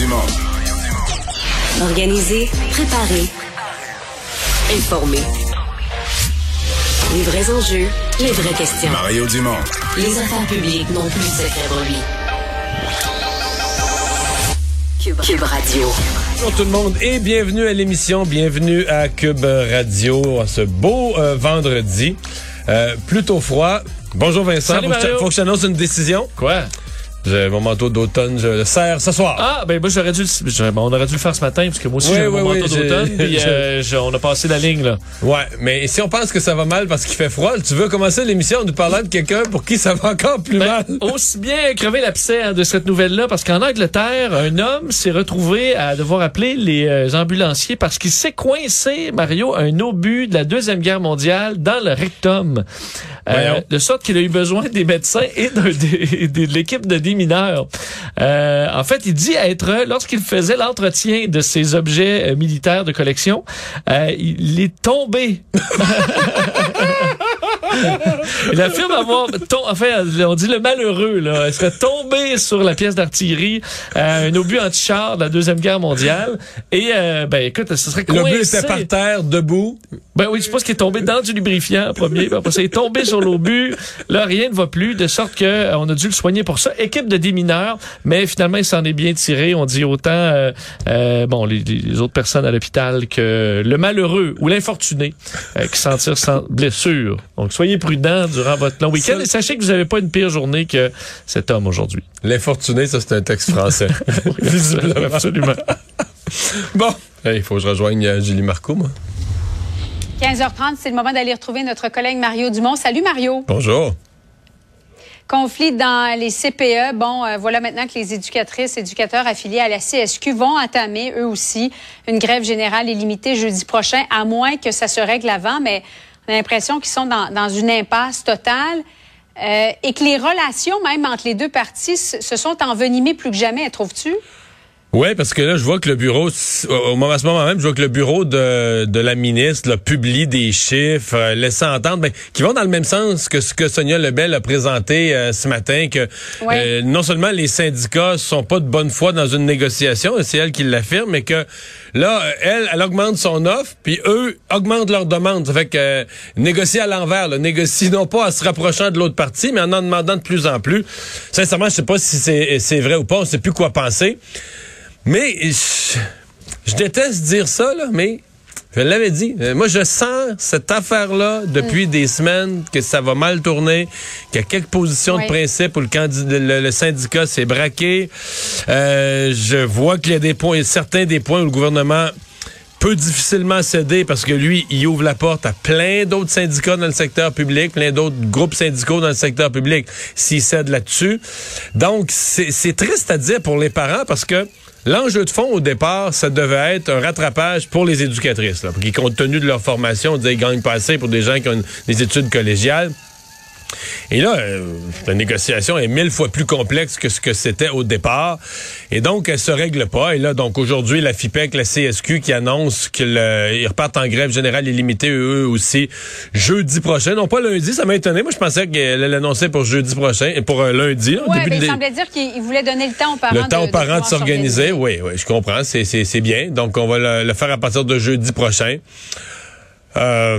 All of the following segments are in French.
Dumont. Organiser, préparer, informer. Les vrais enjeux, les vraies questions. Mario Dumont. Les affaires publiques n'ont plus de secret pour lui. Cube, Cube Radio. Bonjour tout le monde et bienvenue à l'émission, bienvenue à Cube Radio, à ce beau euh, vendredi. Euh, plutôt froid. Bonjour Vincent, Salut, faut, que je, faut que je t'annonce une décision. Quoi? J'ai mon manteau d'automne, je le serre ce soir. Ah, ben moi j'aurais dû, le- on aurait dû le faire ce matin parce que moi aussi Oui, j'ai oui, mon oui, manteau j'ai- d'automne puis euh, on a passé la ligne là. Ouais, mais si on pense que ça va mal parce qu'il fait froid, tu veux commencer l'émission en nous parlant de quelqu'un pour qui ça va encore plus Ben, mal? aussi bien crever l'abcès hein, de cette nouvelle-là parce qu'en Angleterre, un homme s'est retrouvé à devoir appeler les euh, ambulanciers parce qu'il s'est coincé, Mario, un obus de la Deuxième Guerre mondiale dans le rectum. Euh, de sorte qu'il a eu besoin des médecins et d'un- des- des- de l'équipe de démineurs. Euh, en fait, il dit être, lorsqu'il faisait l'entretien de ses objets euh, militaires de collection, euh, il est tombé. Il affirme avoir, enfin, on dit le malheureux, là, il serait tombé sur la pièce d'artillerie, euh, un obus anti-char de la Deuxième Guerre mondiale. Et, euh, ben, écoute, ce serait coincé. était par terre, debout. Ben oui, je pense qu'il est tombé dans du lubrifiant en premier. puis Après ça, il est tombé sur l'obus. Là, rien ne va plus, de sorte que euh, on a dû le soigner pour ça. Équipe de démineurs, mais finalement, il s'en est bien tiré. On dit autant, euh, euh, bon, les, les autres personnes à l'hôpital que le malheureux ou l'infortuné euh, qui s'en tire sans blessure. Donc, soyez prudents durant votre long week-end et sachez que vous n'avez pas une pire journée que cet homme aujourd'hui. L'infortuné, ça c'est un texte français. Visiblement. Absolument. Bon, Hey, il faut que je rejoigne euh, Julie Marco, moi. 15h30, c'est le moment d'aller retrouver notre collègue Mario Dumont. Salut Mario. Bonjour. Conflit dans les CPE. Bon, euh, voilà maintenant que les éducatrices, éducateurs affiliés à la CSQ vont entamer eux aussi une grève générale illimitée jeudi prochain, à moins que ça se règle avant, mais l'impression qu'ils sont dans, dans une impasse totale. euh, et que les relations même entre les deux parties se sont envenimées plus que jamais, trouves-tu? Oui, parce que là, je vois que le bureau, au moment, à ce moment même, je vois que le bureau de, de la ministre là, publie des chiffres, euh, laissant entendre, ben, qui vont dans le même sens que ce que Sonia Lebel a présenté euh, ce matin, que Ouais. euh, non seulement les syndicats sont pas de bonne foi dans une négociation, et c'est elle qui l'affirme, mais que là, elle, elle augmente son offre, puis eux augmentent leur demande. Ça fait que euh, négocier à l'envers, négocier non pas en se rapprochant de l'autre partie, mais en en demandant de plus en plus. Sincèrement, je sais pas si c'est c'est vrai ou pas, on sait plus quoi penser. Mais je, je déteste dire ça, là, mais je l'avais dit. Euh, moi, je sens cette affaire-là depuis des semaines que ça va mal tourner, qu'il y a quelques positions Oui. de principe où le, candidat, le, le syndicat s'est braqué. Euh, je vois qu'il y a des points, certains des points où le gouvernement peut difficilement céder parce que lui, il ouvre la porte à plein d'autres syndicats dans le secteur public, plein d'autres groupes syndicaux dans le secteur public s'il cède là-dessus. Donc, c'est triste à dire pour les parents parce que l'enjeu de fond au départ, ça devait être un rattrapage pour les éducatrices, qui, compte tenu de leur formation, on disait qu'ils gagnent pas pour des gens qui ont des études collégiales. Et là, euh, la négociation est mille fois plus complexe que ce que c'était au départ. Et donc, elle se règle pas. Et là, donc aujourd'hui, la FIPEC, la CSQ qui annonce qu'ils repartent en grève générale illimitée, eux aussi, jeudi prochain. Non, pas lundi, ça m'a étonné. Moi, je pensais qu'elle l'annonçait pour jeudi prochain, et pour euh, lundi. là, Oui, début mais de il semblait dire qu'il voulait donner le temps aux parents le temps de, aux parents de s'organiser. Oui, oui, je comprends. C'est, c'est, c'est bien. Donc, on va le, le faire à partir de jeudi prochain. Euh,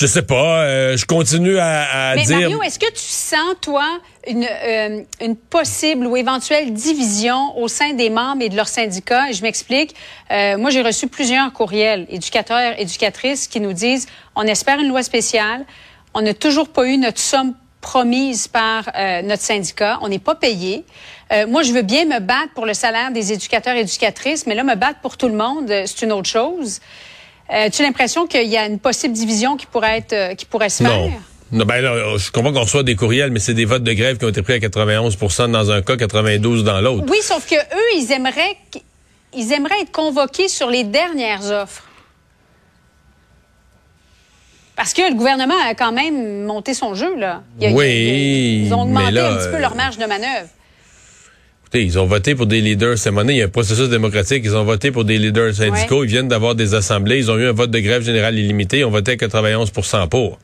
je sais pas. euh, je continue à, à Mais dire. Mario, est-ce que tu sens, toi, une, euh, une possible ou éventuelle division au sein des membres et de leurs syndicats? Et je m'explique. Euh, moi, j'ai reçu plusieurs courriels, éducateurs, éducatrices, qui nous disent on espère une loi spéciale. On n'a toujours pas eu notre somme promise par euh, notre syndicat. On n'est pas payé. Euh, moi, je veux bien me battre pour le salaire des éducateurs et éducatrices, mais là, me battre pour tout le monde, c'est une autre chose. Euh, tu as l'impression qu'il y a une possible division qui pourrait être, euh, qui pourrait se Non. faire? Non, ben là, je comprends qu'on reçoit des courriels, mais c'est des votes de grève qui ont été pris à 91% dans un cas, 92 dans l'autre. Oui, sauf que eux, ils aimeraient, ils aimeraient être convoqués sur les dernières offres. Parce que le gouvernement a quand même monté son jeu, là. Il a- il y a- Oui, Ils ont augmenté là, un petit peu euh, leur marge de manœuvre. Écoutez, ils ont voté pour des leaders. C'est monnaie, il y a un processus démocratique. Ils ont voté pour des leaders syndicaux. Ouais. Ils viennent d'avoir des assemblées. Ils ont eu un vote de grève générale illimité. Ils ont voté à 91% pour.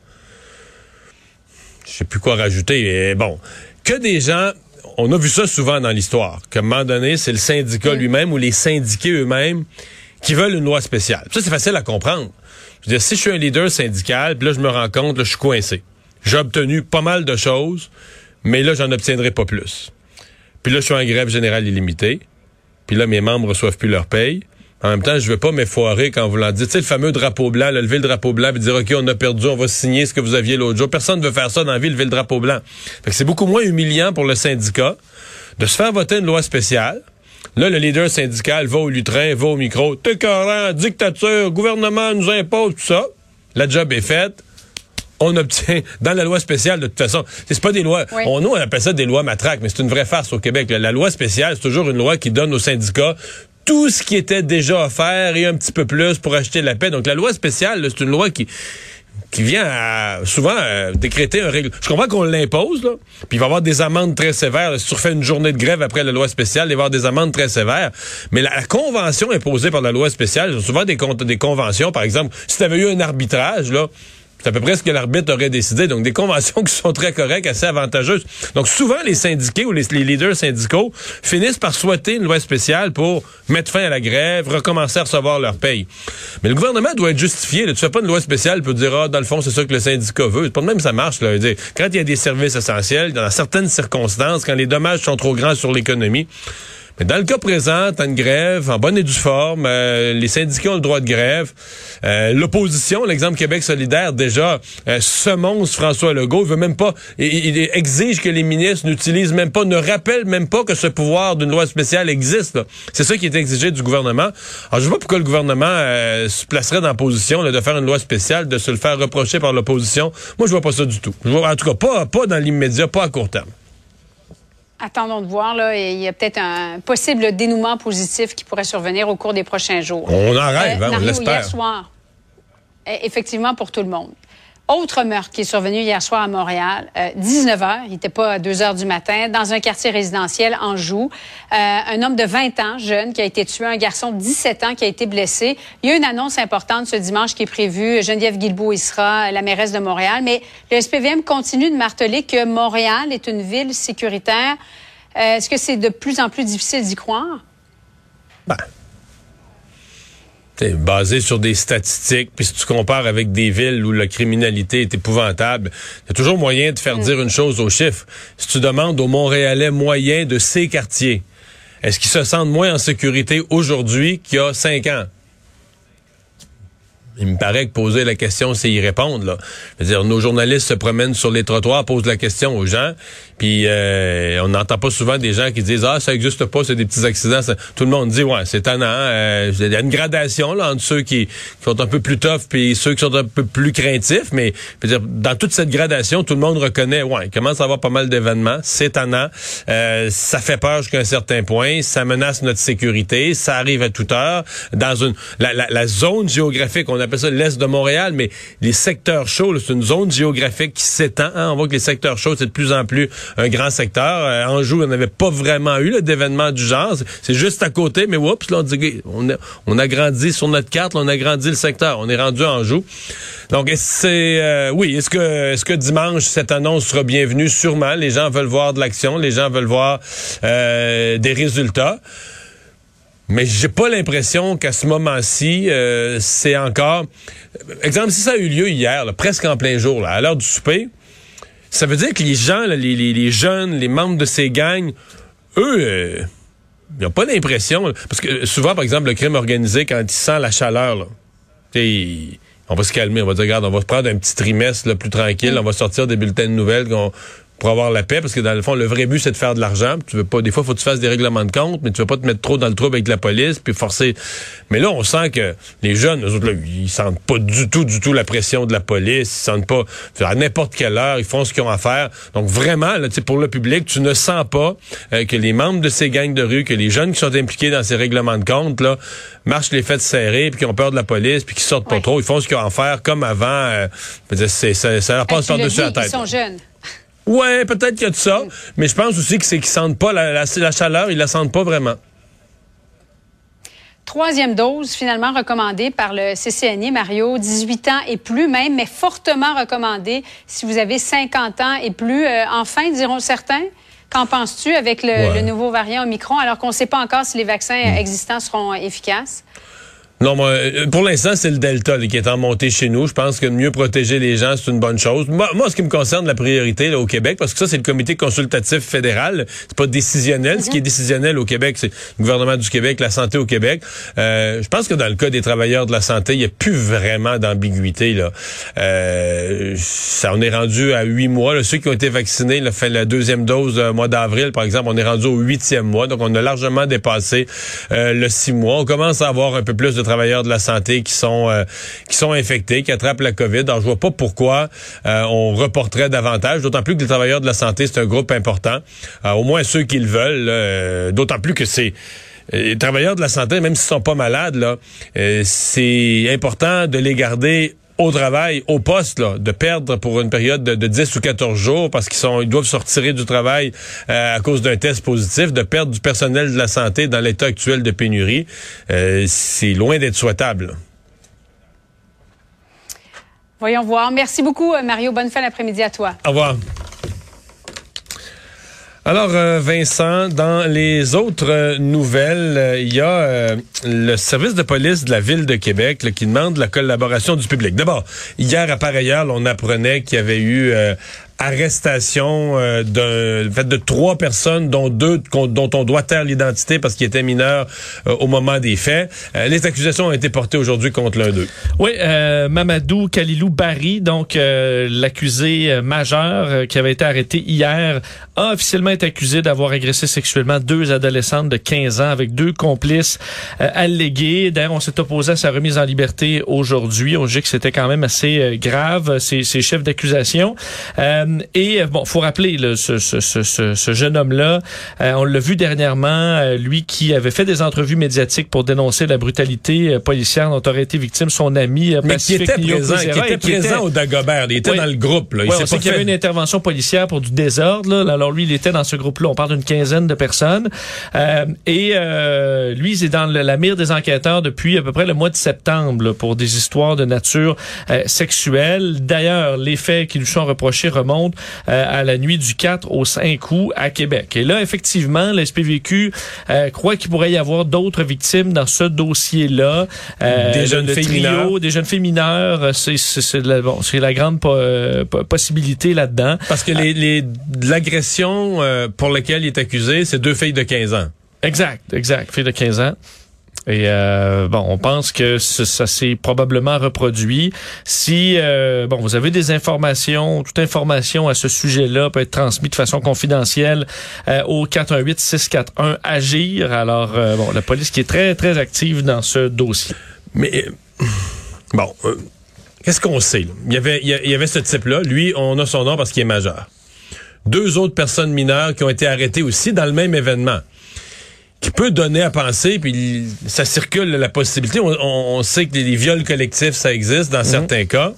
Je sais plus quoi rajouter. mais bon, que des gens on a vu ça souvent dans l'histoire, qu'à un moment donné, c'est le syndicat lui-même ou les syndiqués eux-mêmes qui veulent une loi spéciale. Ça, c'est facile à comprendre. Je veux dire, si je suis un leader syndical, puis là, je me rends compte, là, je suis coincé. J'ai obtenu pas mal de choses, mais là, j'en obtiendrai pas plus. Puis là, je suis en grève générale illimitée. Puis là, mes membres reçoivent plus leur paye. En même temps, je veux pas m'effoirer quand vous l'en dites. Tu sais, le fameux drapeau blanc, lever le drapeau blanc et dire, OK, on a perdu, on va signer ce que vous aviez l'autre jour. Personne ne veut faire ça dans la vie, lever le drapeau blanc. Fait que c'est beaucoup moins humiliant pour le syndicat de se faire voter une loi spéciale. Là, le leader syndical va au lutrin, va au micro. T'es dictature, gouvernement nous impose, tout ça. La job est faite on obtient dans la loi spéciale de toute façon. C'est pas des lois. On nous on appelle ça des lois matraques, mais c'est une vraie farce au Québec. La, loi spéciale, c'est toujours une loi qui donne aux syndicats tout ce qui était déjà offert et un petit peu plus pour acheter la paix. Donc la loi spéciale, c'est une loi qui qui vient à, souvent décréter un règlement. Je comprends qu'on l'impose, là, puis il va y avoir des amendes très sévères. si tu refais une journée de grève après la loi spéciale, il va y avoir des amendes très sévères. Mais la, convention imposée par la loi spéciale, souvent des, des conventions, par exemple, si tu avais eu un arbitrage, là, c'est à peu près ce que l'arbitre aurait décidé. Donc, des conventions qui sont très correctes, assez avantageuses. Donc, souvent, les syndiqués ou les, leaders syndicaux finissent par souhaiter une loi spéciale pour mettre fin à la grève, recommencer à recevoir leur paye. Mais le gouvernement doit être justifié. Tu fais pas une loi spéciale pour dire, ah, dans le fond, c'est ça que le syndicat veut. C'est pas de même ça marche. Là. Quand il y a des services essentiels, dans certaines circonstances, quand les dommages sont trop grands sur l'économie, mais dans le cas présent, t'as une grève en bonne et due forme. Euh, les syndicats ont le droit de grève. Euh, l'opposition, l'exemple Québec solidaire, déjà, euh, ce monstre François Legault, il veut même pas, il, exige que les ministres n'utilisent même pas, ne rappellent même pas que ce pouvoir d'une loi spéciale existe. C'est ça qui est exigé du gouvernement. Alors, je vois pourquoi le gouvernement se placerait dans la position de faire une loi spéciale, de se le faire reprocher par l'opposition. Moi, je vois pas ça du tout. Je vois, en tout cas, pas, pas dans l'immédiat, pas à court terme. Attendons de voir. Là, il y a peut-être un possible dénouement positif qui pourrait survenir au cours des prochains jours. On en rêve, hein, on l'espère. Hier soir, eh, effectivement, pour tout le monde. Autre meurtre qui est survenu hier soir à Montréal, 19 euh, h il n'était pas à 2 h du matin, dans un quartier résidentiel en Joux. Euh, un homme de 20 ans, jeune, qui a été tué, un garçon de 17 ans qui a été blessé. Il y a une annonce importante ce dimanche qui est prévue. Geneviève Guilbeault y sera, la mairesse de Montréal. Mais le SPVM continue de marteler que Montréal est une ville sécuritaire. Euh, est-ce que c'est de plus en plus difficile d'y croire? Ben, basé sur des statistiques, puis si tu compares avec des villes où la criminalité est épouvantable, il y a toujours moyen de faire mm. dire une chose aux chiffres. Si tu demandes aux Montréalais moyens de ces quartiers, est-ce qu'ils se sentent moins en sécurité aujourd'hui qu'il y a cinq ans? Il me paraît que poser la question, c'est y répondre. Là. Dire, nos journalistes se promènent sur les trottoirs, posent la question aux gens, puis euh, on n'entend pas souvent des gens qui disent ah ça existe pas, c'est des petits accidents. Tout le monde dit ouais c'est tannant. Euh, il y a une gradation là entre ceux qui, sont un peu plus tough puis ceux qui sont un peu plus craintifs, mais dire, dans toute cette gradation, tout le monde reconnaît ouais il commence à avoir pas mal d'événements, c'est tannant, euh, ça fait peur jusqu'à un certain point, ça menace notre sécurité, ça arrive à toute heure dans une la, la, la zone géographique on a appelle ça l'Est de Montréal, mais les secteurs chauds, c'est une zone géographique qui s'étend. Hein. On voit que les secteurs chauds, c'est de plus en plus un grand secteur. Euh, Anjou, on n'avait pas vraiment eu d'événement du genre. C'est juste à côté, mais oups, là, on dit, on a, on a grandi sur notre carte, on a grandi le secteur. On est rendu à Anjou. Donc, c'est euh, oui. Est-ce que est-ce que dimanche cette annonce sera bienvenue? Sûrement. Les gens veulent voir de l'action. Les gens veulent voir euh, des résultats. Mais j'ai pas l'impression qu'à ce moment-ci, euh, c'est encore. Exemple, si ça a eu lieu hier, presque en plein jour, à l'heure du souper, ça veut dire que les gens, les, jeunes, les membres de ces gangs, eux, euh, ils n'ont pas l'impression. Parce que souvent, par exemple, le crime organisé, quand il sent la chaleur, là, on va se calmer, on va dire, regarde, on va se prendre un petit trimestre plus tranquille, on va sortir des bulletins de nouvelles, pour avoir la paix, parce que dans le fond, le vrai but, c'est de faire de l'argent. Tu veux pas, des fois, faut que tu fasses des règlements de compte, mais tu veux pas te mettre trop dans le trouble avec la police, puis forcer. Mais là, on sent que les jeunes, eux autres, là, ils sentent pas du tout, du tout la pression de la police. Ils sentent pas, à n'importe quelle heure, ils font ce qu'ils ont à faire. Donc vraiment, là, pour le public, tu ne sens pas euh, que les membres de ces gangs de rue, que les jeunes qui sont impliqués dans ces règlements de compte, là, marchent les fêtes serrées, puis qui ont peur de la police, puis qui sortent pas trop. Ils font ce qu'ils ont à faire comme avant. Euh, ça, ça leur passe par-dessus la tête. Ils sont jeunes. Ouais, peut-être qu'il y a de ça, mais je pense aussi que c'est qu'ils sentent pas la, chaleur, ils la sentent pas vraiment. Troisième dose, finalement recommandée par le CCNI, Mario, 18 ans et plus même, mais fortement recommandée si vous avez 50 ans et plus. Euh, enfin, diront certains, Qu'en penses-tu avec le, Ouais. le nouveau variant Omicron, alors qu'on ne sait pas encore si les vaccins Hmm. existants seront efficaces? Non, euh, pour l'instant, c'est le Delta là, qui est en montée chez nous. Je pense que de mieux protéger les gens, c'est une bonne chose. Moi, moi, ce qui me concerne, la priorité là, au Québec, parce que ça, c'est le comité consultatif fédéral. C'est pas décisionnel. Ce qui est décisionnel au Québec, c'est le gouvernement du Québec, la santé au Québec. Euh, je pense que dans le cas des travailleurs de la santé, il n'y a plus vraiment d'ambiguïté. Là. Euh, ça, on est rendu à huit mois. Là. Ceux qui ont été vaccinés, là, fait la deuxième dose euh, mois d'avril, par exemple, on est rendu au huitième mois. Donc, on a largement dépassé euh, le six mois. On commence à avoir un peu plus de travailleurs de la santé qui sont euh, qui sont infectés, qui attrapent la COVID. Alors, je vois pas pourquoi euh, on reporterait davantage, d'autant plus que les travailleurs de la santé, c'est un groupe important. Euh, au moins ceux qui le veulent, d'autant plus que c'est les travailleurs de la santé, même s'ils sont pas malades, là, c'est important de les garder au travail, au poste, là, de perdre pour une période de, de 10 ou 14 jours parce qu'ils sont, ils doivent se retirer du travail euh, à cause d'un test positif, de perdre du personnel de la santé dans l'état actuel de pénurie, euh, c'est loin d'être souhaitable. là. Voyons voir. Merci beaucoup, euh, Mario. Bonne fin d'après-midi à toi. Au revoir. Alors, euh, Vincent, dans les autres euh, nouvelles, euh, il y a le service de police de la ville de Québec qui demande la collaboration du public. D'abord, hier, à pareille heure, on apprenait qu'il y avait eu arrestation fait de trois personnes, dont deux dont on doit taire l'identité parce qu'ils étaient mineurs au moment des faits. Les accusations ont été portées aujourd'hui contre l'un d'eux. Oui, Mamadou Kalilou Barry, donc l'accusé majeur qui avait été arrêté hier, a officiellement été accusé d'avoir agressé sexuellement deux adolescentes de 15 ans avec deux complices euh, allégués. D'ailleurs, on s'est opposé à sa remise en liberté aujourd'hui. On dit que c'était quand même assez euh, grave, ces, ces chefs d'accusation. Euh, et euh, bon, faut rappeler là, ce, ce, ce, ce, jeune homme-là, euh, on l'a vu dernièrement, euh, lui qui avait fait des entrevues médiatiques pour dénoncer la brutalité euh, policière dont aurait été victime son ami euh, Mais qui était Nio présent, qui était qui présent était- au Dagobert. Il était Oui. dans le groupe. Là. Il s'est on sait qu'il y avait une intervention policière pour du désordre. Là. Alors lui, il était dans ce groupe-là. On parle d'une quinzaine de personnes. Euh, et euh, lui, il est dans le- la mire des enquêteurs depuis à peu près le mois de septembre là, pour des histoires de nature euh, sexuelle. D'ailleurs, les faits qui lui sont reprochés remontent euh, à la nuit du 4 au 5 août à Québec. Et là, effectivement, le SPVQ euh, croit qu'il pourrait y avoir d'autres victimes dans ce dossier-là. Euh, Des jeunes le filles mineures. des jeunes filles mineures, c'est la, bon, c'est la grande po- po- possibilité là-dedans. Parce que les, les, euh, pour laquelle il est accusé, c'est deux filles de 15 ans. Exact, exact. Fille de 15 ans. Et euh, bon, on pense que ce- ça s'est probablement reproduit. Si euh, bon, vous avez des informations, toute information à ce sujet-là peut être transmise de façon confidentielle euh, au 418 641 agir. Alors bon, la police qui est très très active dans ce dossier. Mais bon, qu'est-ce qu'on sait? là? Il y avait, il y a- il y avait ce type-là. Lui, on a son nom parce qu'il est majeur. Deux autres personnes mineures qui ont été arrêtées aussi dans le même événement. Qui peut donner à penser, puis ça circule la possibilité. On, sait que les, les viols collectifs, ça existe dans certains cas.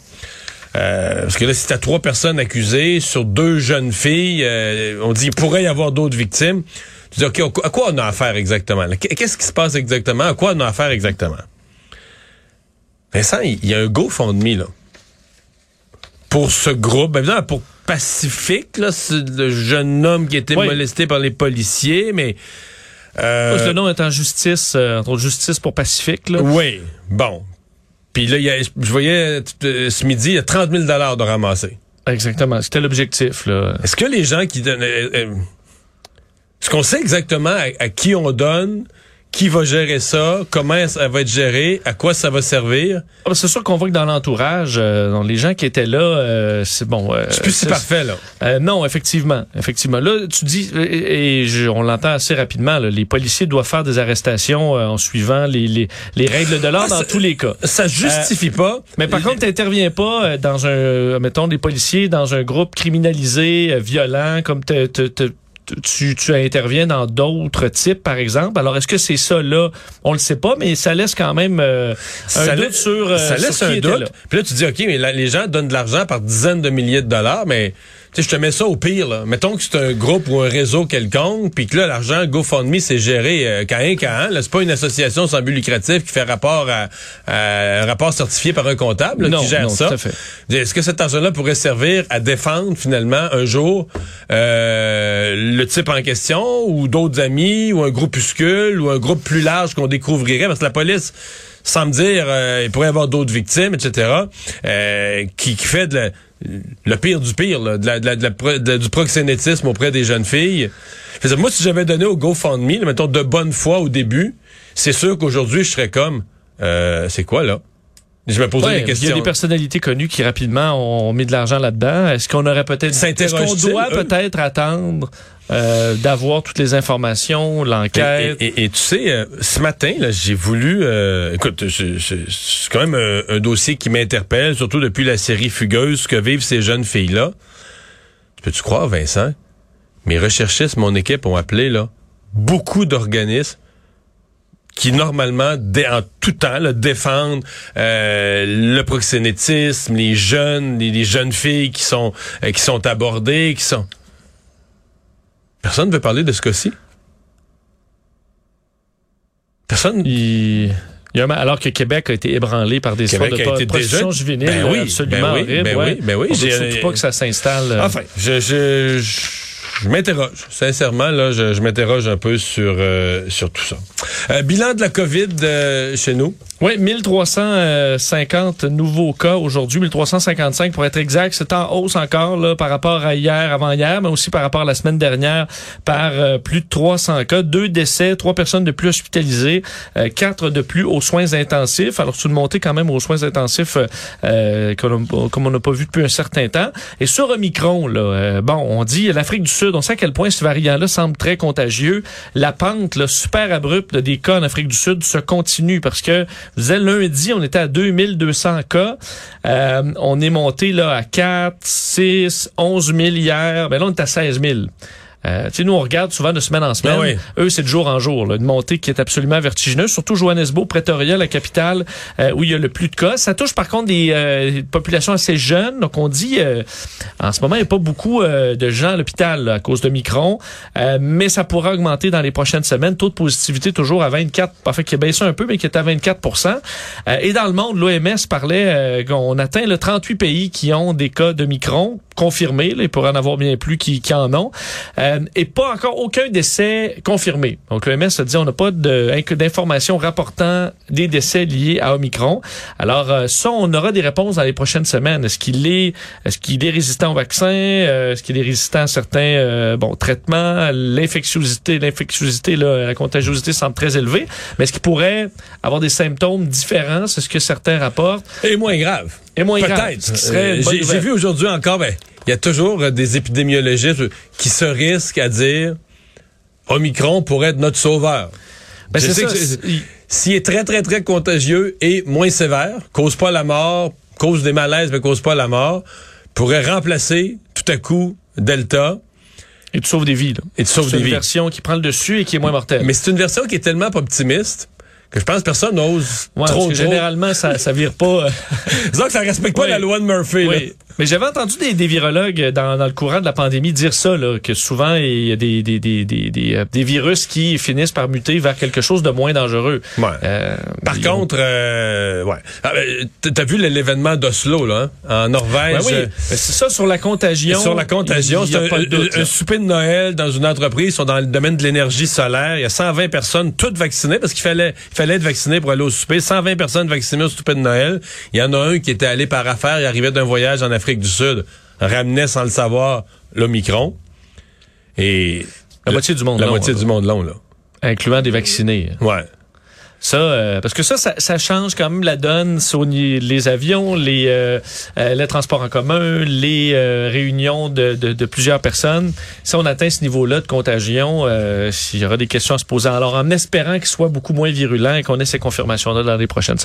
Euh, parce que là, si t'as trois personnes accusées sur deux jeunes filles, euh, on dit il pourrait y avoir d'autres victimes. Tu dis, OK, à quoi on a affaire exactement? Qu'est-ce qui se passe exactement? À quoi on a affaire exactement? Vincent, il y a un GoFundMe, là. Pour ce groupe, ben, évidemment, pour Pacifique, là, c'est le jeune homme qui a été Oui. molesté par les policiers, mais... euh, Le nom est en justice, euh, entre autres, justice pour Pacifique. Là. oui, bon. Puis là, il y a- je voyais euh, ce midi, il y a 30 000 de ramasser. Exactement, c'était l'objectif. là. Est-ce que les gens qui donnent... euh, Est-ce qu'on sait exactement à, à qui on donne, qui va gérer ça, comment ça va être géré, à quoi ça va servir? Ah, ben, C'est sûr qu'on voit que dans l'entourage, euh, dans les gens qui étaient là, euh, c'est bon. euh, C'est plus si c'est- parfait, là. Euh, non, effectivement, effectivement. Là, tu dis, et, et je- on l'entend assez rapidement, là, les policiers doivent faire des arrestations euh, en suivant les, les, les règles de l'ordre Ah, dans tous les cas. Ça justifie pas. Mais par contre, t'interviens pas dans un, mettons, des policiers dans un groupe criminalisé, violent, comme te- tu, tu interviens dans d'autres types, par exemple. Alors, est-ce que c'est ça là? On le sait pas, mais ça laisse quand même euh, un ça doute laisse, sur. euh, ça laisse sur qui un était doute. là. Puis là, tu dis, OK, mais là, les gens donnent de l'argent par dizaines de milliers de dollars, mais sais, je te mets ça au pire, là. Mettons que c'est un groupe ou un réseau quelconque, puis que là, l'argent GoFundMe, c'est géré euh, qu'à un qu'à un. Là, c'est pas une association sans but lucratif qui fait rapport à, à un rapport certifié par un comptable là, Non, qui gère non, ça. tout à fait. Est-ce que cet argent-là pourrait servir à défendre finalement un jour euh, le type en question ou d'autres amis ou un groupuscule ou un groupe plus large qu'on découvrirait? Parce que la police sans me dire euh, il pourrait y avoir d'autres victimes etc euh, qui, qui fait de la- le pire du pire là, de la- de la- de du proxénétisme auprès des jeunes filles. Je dire, moi si j'avais donné au GoFundMe là, mettons de bonne foi au début c'est sûr qu'aujourd'hui je serais comme euh, c'est quoi là? Je me posais Ouais, des il y questions a des personnalités connues qui rapidement ont mis de l'argent là-dedans. Est-ce qu'on aurait peut-être, est-ce qu'on doit peut-être attendre euh, d'avoir toutes les informations, l'enquête? et- tu sais, euh, ce matin, j'ai voulu. euh, écoute, c'est quand même un, un dossier qui m'interpelle, surtout depuis la série Fugueuse, que vivent ces jeunes filles-là? Tu Peux-tu croire, Vincent? Mes recherchistes, mon équipe ont appelé là beaucoup d'organismes qui normalement, en tout temps, là, défendent euh, le proxénétisme, les jeunes, les, jeunes filles qui sont euh, qui sont abordées, qui sont. Personne ne veut parler de ce cas-ci? Personne? Il- il y a un- alors que Québec a été ébranlé par des histoires de Québec pro- été prostitution déjà- juvénile Ben oui, absolument ben oui, horrible. ben ouais. oui, ben oui, j'ai- surtout pas que ça s'installe. euh, Enfin, je, je, je, je m'interroge. Sincèrement, là, je, je m'interroge un peu sur, euh, sur tout ça. Euh, bilan de la COVID euh, chez nous. Oui, 1350 nouveaux cas aujourd'hui, 1355 pour être exact. C'est en hausse encore là, par rapport à hier, avant-hier, mais aussi par rapport à la semaine dernière, par euh, plus de 300 cas. Deux décès, trois personnes de plus hospitalisées, euh, quatre de plus aux soins intensifs. Alors, c'est une montée quand même aux soins intensifs euh, euh, comme on- n'a pas vu depuis un certain temps. Et sur Omicron, là, bon, on dit l'Afrique du Sud, on sait à quel point ce variant-là semble très contagieux. La pente là, super abrupte des cas en Afrique du Sud se continue parce que je lundi, on était à 2200 cas. Euh, on est monté là à 4, 6, 11 000 hier. Ben là, on est à 16 000. Euh, tu sais, nous, on regarde souvent de semaine en semaine. Ah oui. Eux, c'est de jour en jour. Là, une montée qui est absolument vertigineuse. Surtout Johannesburg, Pretoria, la capitale, euh, où il y a le plus de cas. Ça touche par contre des euh, populations assez jeunes. Donc, on dit, euh, en ce moment, il n'y a pas beaucoup euh, de gens à l'hôpital à cause de Micron. Euh, mais ça pourra augmenter dans les prochaines semaines. Taux de positivité toujours à 24, enfin qui a baissé un peu, mais qui est à 24% Euh, Et dans le monde, l'OMS parlait euh, qu'on atteint le 38 pays qui ont des cas de Micron confirmés. Là, il pourrait en avoir bien plus qui, qui en ont. Euh, et pas encore aucun décès confirmé. Donc l'OMS a dit on n'a pas d'informations rapportant des décès liés à Omicron. Alors euh, ça, on aura des réponses dans les prochaines semaines. Est-ce qu'il est, est-ce qu'il est résistant au vaccin? Euh, Est-ce qu'il est résistant à certains euh, bon traitements? L'infectiosité, l'infectiosité, la contagiosité semble très élevée. Mais est-ce qu'il pourrait avoir des symptômes différents? C'est ce que certains rapportent. Et moins grave. Et moins grave. Peut-être. Euh, J'ai vu aujourd'hui encore, ben, il y a toujours euh, des épidémiologistes qui se risquent à dire Omicron pourrait être notre sauveur. Ben, Je c'est sais ça. que c'est- S'il est très, très, très contagieux et moins sévère, cause pas la mort, cause des malaises, mais cause pas la mort, pourrait remplacer tout à coup Delta Et tu sauves des vies. Là. et tu sauves C'est des une vies. version qui prend le dessus et qui est moins mortelle. Mais c'est une version qui est tellement optimiste que je pense que personne n'ose Ouais, trop, généralement, ça, ça vire pas. euh, Disons que ça respecte pas Oui. la loi de Murphy. là. Mais j'avais entendu des, des virologues dans, dans le courant de la pandémie dire ça, là, que souvent il y a des, des, des, des, des, euh, virus qui finissent par muter vers quelque chose de moins dangereux. Ouais. Euh, Par contre, euh, ouais. Ah, ben, T'as vu l'événement d'Oslo, là, hein, en Norvège? Ouais, oui, euh, c'est ça sur la contagion. Sur la contagion, c'est un, doute, un- souper de Noël dans une entreprise. Ils sont dans le domaine de l'énergie solaire. Il y a 120 personnes, toutes vaccinées, parce qu'il fallait, il fallait être vacciné pour aller au souper. 120 personnes vaccinées au souper de Noël. Il y en a un qui était allé par affaire. Il arrivait d'un voyage en Afrique du Sud. Ramenait sans le savoir l'Omicron. Et La moitié du monde la long, moitié là. du monde long, là. incluant des vaccinés. Ouais. Ça, euh, parce que ça, ça, ça change quand même la donne sur les avions, les, euh, euh, les transports en commun, les euh, réunions de, de, de plusieurs personnes. Si on atteint ce niveau-là de contagion, euh, s'il y aura des questions à se poser. Alors, en espérant qu'il soit beaucoup moins virulent et qu'on ait ces confirmations-là dans les prochaines